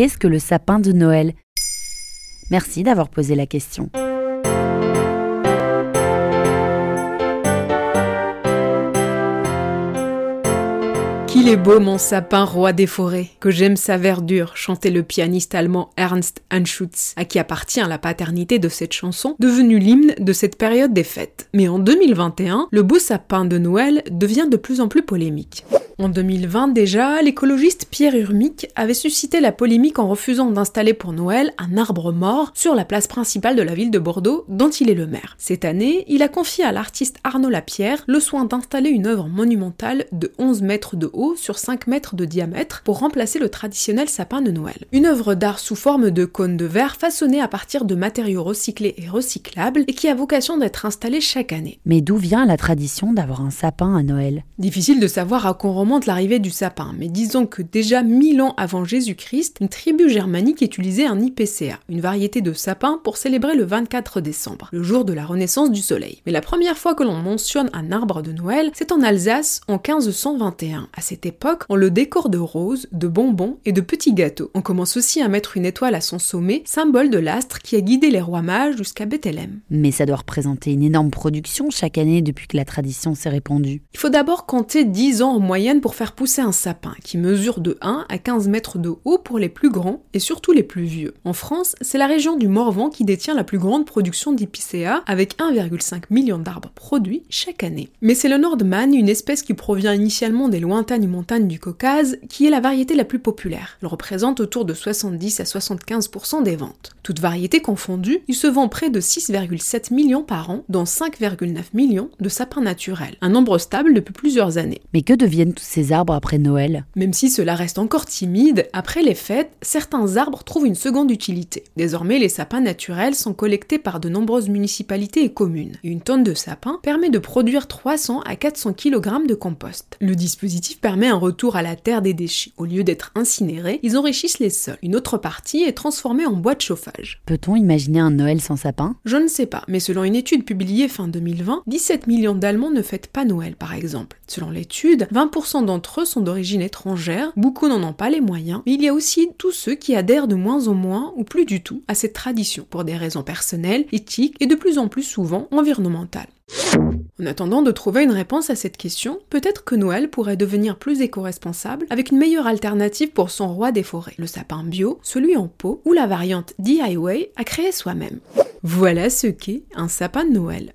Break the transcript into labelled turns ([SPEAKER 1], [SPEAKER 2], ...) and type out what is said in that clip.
[SPEAKER 1] qu'est-ce que le sapin de Noël? Merci d'avoir posé la question.
[SPEAKER 2] Qu'il est beau mon sapin roi des forêts, que j'aime sa verdure, chantait le pianiste allemand Ernst Anschutz, à qui appartient la paternité de cette chanson, devenue l'hymne de cette période des fêtes. Mais en 2021, le beau sapin de Noël devient de plus en plus polémique. En 2020 déjà, l'écologiste Pierre Urmic avait suscité la polémique en refusant d'installer pour Noël un arbre mort sur la place principale de la ville de Bordeaux, dont il est le maire. Cette année, il a confié à l'artiste Arnaud Lapierre le soin d'installer une œuvre monumentale de 11 mètres de haut sur 5 mètres de diamètre pour remplacer le traditionnel sapin de Noël. Une œuvre d'art sous forme de cône de verre façonnée à partir de matériaux recyclés et recyclables et qui a vocation d'être installée chaque année.
[SPEAKER 1] Mais d'où vient la tradition d'avoir un sapin à Noël?
[SPEAKER 2] Difficile de savoir à quoi remonte l'arrivée du sapin, mais disons que déjà 1000 ans avant Jésus-Christ, une tribu germanique utilisait un IPCA, une variété de sapin pour célébrer le 24 décembre, le jour de la renaissance du soleil. Mais la première fois que l'on mentionne un arbre de Noël, c'est en Alsace en 1521. À cette époque, on le décore de roses, de bonbons et de petits gâteaux. On commence aussi à mettre une étoile à son sommet, symbole de l'astre qui a guidé les rois mages jusqu'à Bethléem.
[SPEAKER 1] Mais ça doit représenter une énorme production chaque année depuis que la tradition s'est répandue.
[SPEAKER 2] Il faut d'abord compter 10 ans en moyenne pour faire pousser un sapin qui mesure de 1 à 15 mètres de haut pour les plus grands et surtout les plus vieux. En France, c'est la région du Morvan qui détient la plus grande production d'épicéa avec 1,5 million d'arbres produits chaque année. Mais c'est le Nordman, une espèce qui provient initialement des lointaines montagnes du Caucase, qui est la variété la plus populaire. Elle représente autour de 70 à 75% des ventes. Toutes variétés confondues, il se vend près de 6,7 millions par an, dont 5,9 millions de sapins naturels, un nombre stable depuis plusieurs années.
[SPEAKER 1] Mais que deviennent tous ces arbres après Noël
[SPEAKER 2] Même si cela reste encore timide, après les fêtes, certains arbres trouvent une seconde utilité. Désormais, les sapins naturels sont collectés par de nombreuses municipalités et communes. Une tonne de sapin permet de produire 300 à 400 kg de compost. Le dispositif permet un retour à la terre des déchets. Au lieu d'être incinérés, ils enrichissent les sols. Une autre partie est transformée en bois de chauffage.
[SPEAKER 1] Peut-on imaginer un Noël sans sapin?
[SPEAKER 2] Je ne sais pas, mais selon une étude publiée fin 2020, 17 millions d'Allemands ne fêtent pas Noël par exemple. Selon l'étude, 20% d'entre eux sont d'origine étrangère, beaucoup n'en ont pas les moyens, mais il y a aussi tous ceux qui adhèrent de moins en moins ou plus du tout à cette tradition, pour des raisons personnelles, éthiques et de plus en plus souvent environnementales. En attendant de trouver une réponse à cette question, peut-être que Noël pourrait devenir plus éco-responsable avec une meilleure alternative pour son roi des forêts, le sapin bio, celui en pot ou la variante DIY à créer soi-même. Voilà ce qu'est un sapin de Noël.